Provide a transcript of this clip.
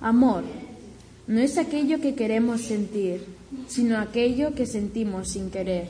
Amor no es aquello que queremos sentir, sino aquello que sentimos sin querer.